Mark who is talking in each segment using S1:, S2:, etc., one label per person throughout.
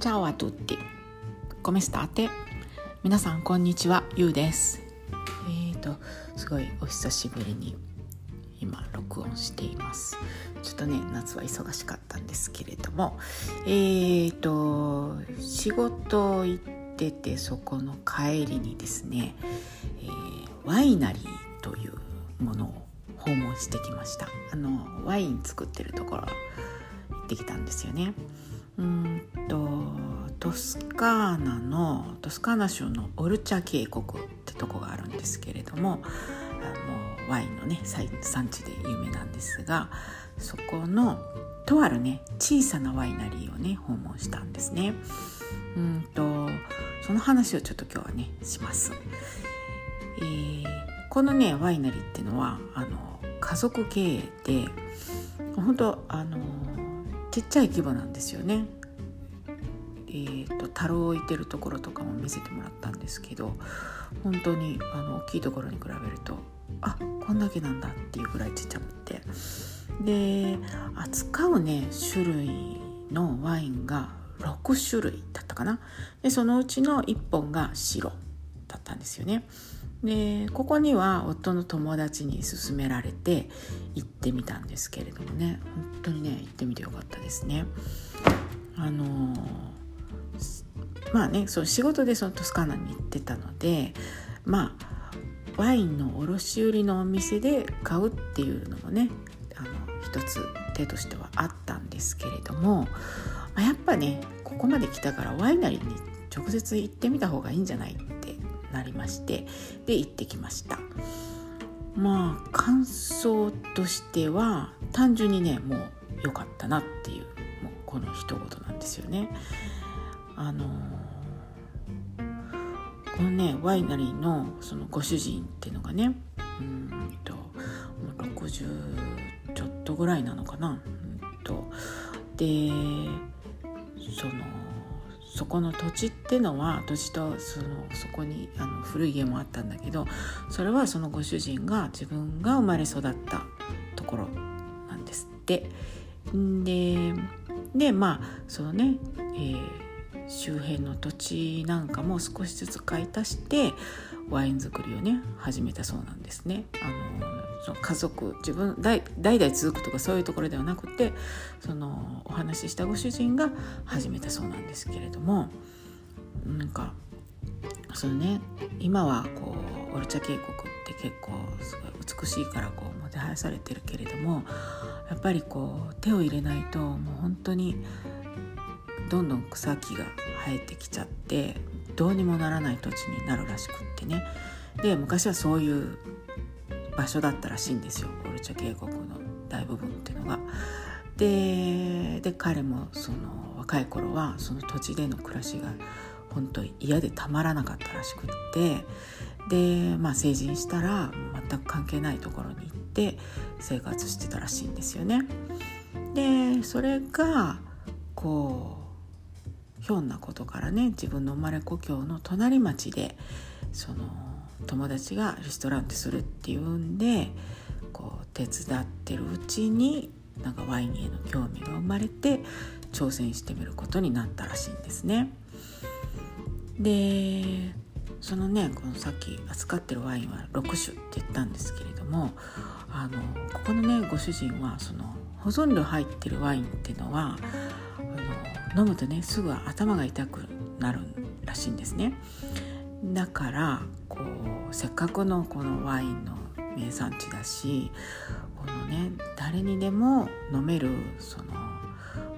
S1: Ciao a tutti. Come state? 皆さんこんにちは、ゆうです。えーとすごいお久しぶりに今録音しています。ちょっとね夏は忙しかったんですけれども、えーと仕事行っててそこの帰りにですね、えーワイナリーというものを訪問してきました。あのワイン作ってるところ行ってきたんですよね。うんとトスカーナのトスカーナ州のオルチャ渓谷ってとこがあるんですけれどもあのワインのね産地で有名なんですがそこのとあるね小さなワイナリーをね訪問したんですね。うんとその話をちょっと今日はねします。えーこのねワイナリーっていうのはあの家族経営で本当あのちっちゃい規模なんですよね。えーと樽を置いてるところとかも見せてもらったんですけど本当にあの大きいところに比べるとあこんだけなんだっていうぐらいちっちゃくて。で扱うね種類のワインが6種類だったかな。でそのうちの1本が白。だったんですよね。でここには夫の友達に勧められて行ってみたんですけれどもね本当にね行ってみてよかったですね。あのまあねその仕事でそのトスカーナに行ってたのでまあワインの卸売のお店で買うっていうのもねあの一つ手としてはあったんですけれども、まあ、やっぱねここまで来たからワイナリーに直接行ってみた方がいいんじゃないってなりましてで行ってきました。まあ感想としては単純にねもう良かったなっていうもうこの一言なんですよね。あのこのねワイナリーのそのご主人っていうのがねうんと60ちょっとぐらいなのかな。うんとでそのそこの土地ってのは土地とそのそこにあの古い家もあったんだけどそれはそのご主人が自分が生まれ育ったところなんですって。ででまあそのね、えー周辺の土地なんかも少しずつ買い足してワイン作りをね始めたそうなんですね。あのその家族自分代代々続くとかそういうところではなくてそのお話ししたご主人が始めたそうなんですけれどもなんかそのね今はこうオルチャ渓谷って結構すごい美しいからこうもてはやされてるけれどもやっぱりこう手を入れないともう本当にどんどん草木が生えてきちゃってどうにもならない土地になるらしくってね。で昔はそういう場所だったらしいんですよオルチャ渓谷の大部分っていうのが。でで彼もその若い頃はその土地での暮らしが本当に嫌でたまらなかったらしくってで、まあ、成人したら全く関係ないところに行って生活してたらしいんですよね。でそれがこうひょんなことからね自分の生まれ故郷の隣町でその友達がレストランでするっていうんでこう手伝ってるうちになんかワインへの興味が生まれて挑戦してみることになったらしいんですね。でそのねこのさっき扱ってるワインは6種って言ったんですけれどもあのここのねご主人はその保存料入ってるワインっていうのはあの飲むとねすぐ頭が痛くなるらしいんですね。だからこうせっかくのこのワインの名産地だしこのね誰にでも飲めるその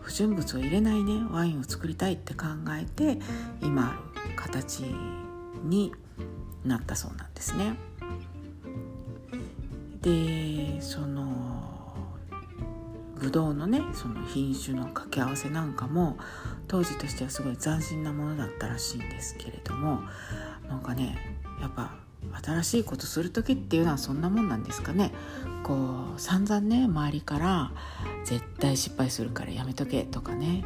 S1: 不純物を入れないねワインを作りたいって考えて今ある形になったそうなんですね。でそのブドウのねその品種の掛け合わせなんかも当時としてはすごい斬新なものだったらしいんですけれどもなんかねやっぱ新しいことする時っていうのはそんなもんなんですかねこう散々ね周りから「絶対失敗するからやめとけ」とかね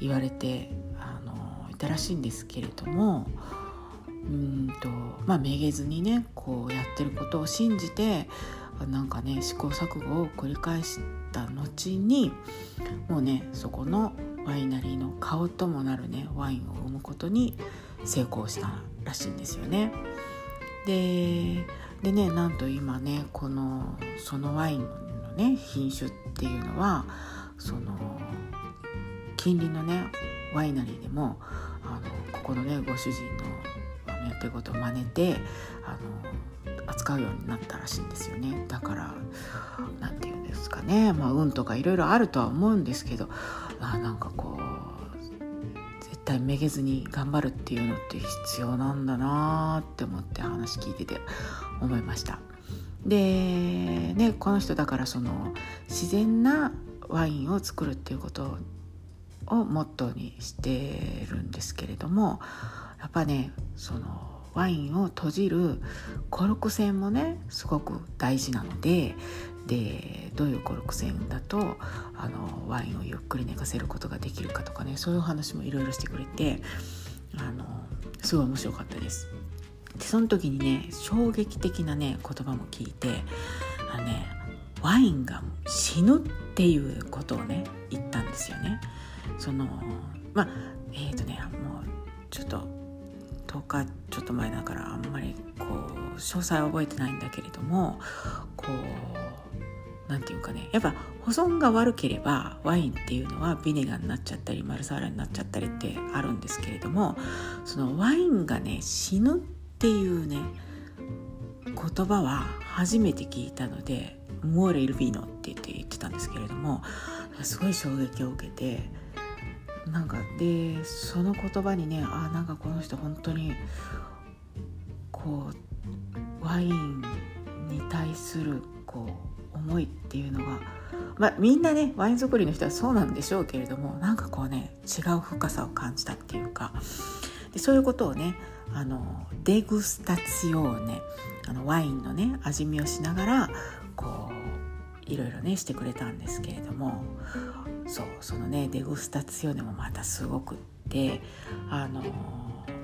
S1: 言われてあのいたらしいんですけれどもうんとまあめげずにねこうやってることを信じてなんかね試行錯誤を繰り返した後にもうねそこのワイナリーの顔ともなるねワインを生むことに成功したらしいんですよね。ででねなんと今ねこのそのワインのね品種っていうのはその近隣のねワイナリーでもあのここのねご主人のやってることを真似てあの扱うようになったらしいんですよね。だから何て言うんですかね。まあ運とかいろいろあるとは思うんですけどあなんかこう対めげずに頑張るっていうのって必要なんだなって思って話聞いてて思いました。でねこの人だからその自然なワインを作るっていうことをモットーにしてるんですけれどもやっぱねそのワインを閉じるコルク栓もねすごく大事なのででどういうコルク栓だとあのワインをゆっくり寝かせることができるかとかねそういう話もいろいろしてくれてあのすごい面白かったです。でその時にね衝撃的なね言葉も聞いてあのねワインが死ぬっていうことをね言ったんですよね。そのまあえっ、ー、とねもうちょっと10日ちょっと前だからあんまりこう詳細は覚えてないんだけれどもこう何て言うかねやっぱ保存が悪ければワインっていうのはビネガーになっちゃったりマルサーラになっちゃったりってあるんですけれどもそのワインがね死ぬっていうね言葉は初めて聞いたので「モーレ・イルビーノ」って言って言ってたんですけれどもすごい衝撃を受けてなんかでその言葉にねあなんかこの人本当にこうワインに対するこう思いっていうのがまあみんなねワイン作りの人はそうなんでしょうけれどもなんかこうね違う深さを感じたっていうかでそういうことをねあのデグスタツィオーネあのワインのね味見をしながらこういろいろねしてくれたんですけれどもそうそのねデグスタツィオネもまたすごくってあの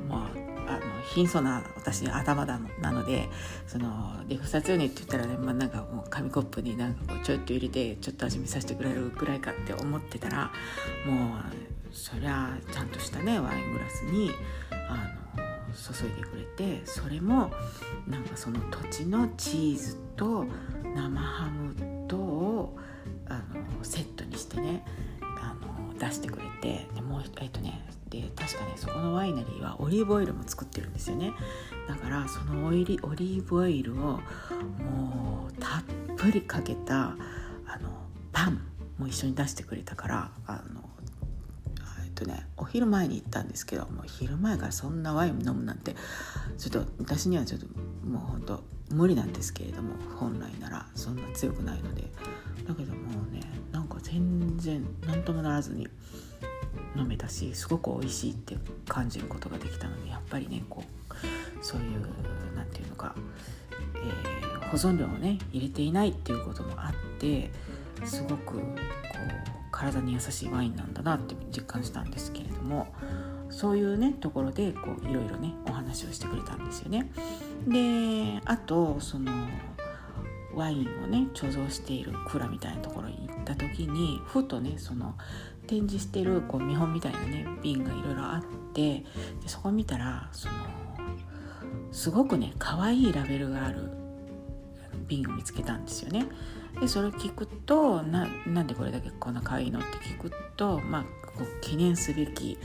S1: まああの貧相な私頭だのなのでそのデグスタツィオネって言ったらね、まあ、なんかもう紙コップになんかこうちょっと入れてちょっと味見させてくれるぐらいかって思ってたらもうそりゃちゃんとしたねワイングラスにあの注いでくれてそれもなんかその土地のチーズと生ハムとあのセットにしてねあの出してくれてでもうえっとねで確かねそこのワイナリーはオリーブオイルも作ってるんですよね。だからそのオイリオリーブオイルをもうたっぷりかけたあのパンも一緒に出してくれたからあのえっとねお昼前に行ったんですけどもう昼前からそんなワイン飲むなんてちょっと私にはちょっともうほんと無理なんですけれども本来ならそんな強くないので。だけどもうねなんか全然何ともならずに飲めたしすごく美味しいって感じることができたのでやっぱりねこうそういう何て言うのか、えー、保存料をね入れていないっていうこともあってすごくこう体に優しいワインなんだなって実感したんですけれどもそういうねところでこういろいろねお話をしてくれたんですよね。であとそのワインをね貯蔵している蔵みたいなところに行った時にふとねその展示してるこう見本みたいなね瓶がいろいろあってでそこ見たらそのすごくね可愛いラベルがある瓶を見つけたんですよね。でそれを聞くとななんでこれだけこんな可愛いのって聞くとまあこう記念すべき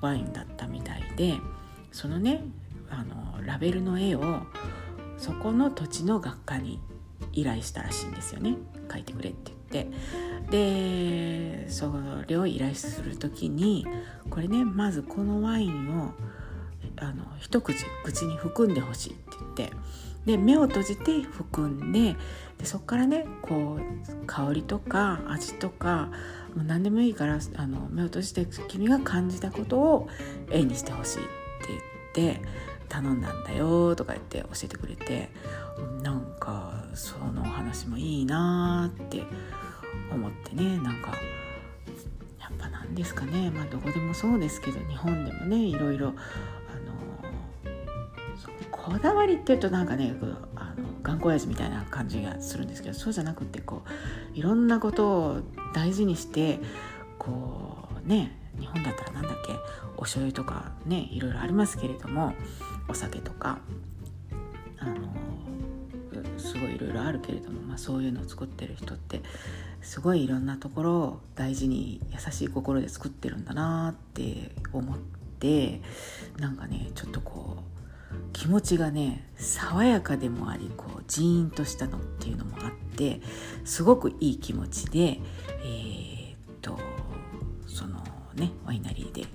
S1: ワインだったみたいでそのねあのラベルの絵をそこの土地の学科に依頼したらしいんですよね。書いてくれって言って。でそれを依頼する時にこれねまずこのワインをあの一口口に含んでほしいって言って。で目を閉じて含んででそこからねこう香りとか味とかもう何でもいいからあの目を閉じて君が感じたことを絵にしてほしいって言って。頼んだんだよとか言って教えてくれてなんかその話もいいなって思ってねなんかやっぱなんですかねまあどこでもそうですけど日本でもねいろいろあのこだわりっていうとなんかねあの頑固親父みたいな感じがするんですけどそうじゃなくてこういろんなことを大事にしてこうね日本だったら何だっけ？お醤油とかねいろいろありますけれどもお酒とかあのすごいいろいろあるけれども、まあ、そういうのを作ってる人ってすごいいろんなところを大事に優しい心で作ってるんだなって思ってなんかねちょっとこう気持ちがね爽やかでもありこうジーンとしたのっていうのもあってすごくいい気持ちでえー、っとそのねワイナリーで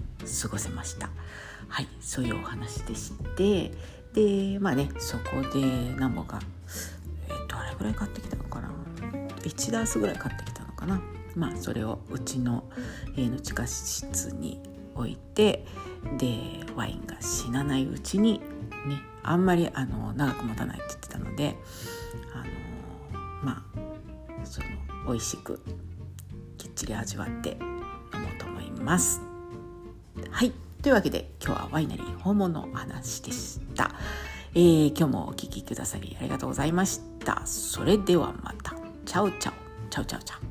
S1: 過ごせました。はいそういうお話でして。でまあねそこで何本かえー、っとあれぐらい買ってきたのかな？1ダースぐらい買ってきたのかな？まあそれをうちの家の地下室に置いてでワインが死なないうちにねあんまりあの長く持たないって言ってたのであのまあその美味しくきっちり味わってます。はいというわけで今日はワイナリー訪問の話でした。えー、今日もお聴きくださりありがとうございました。それではまた。チャオチャオ。チャオチャオチャオ。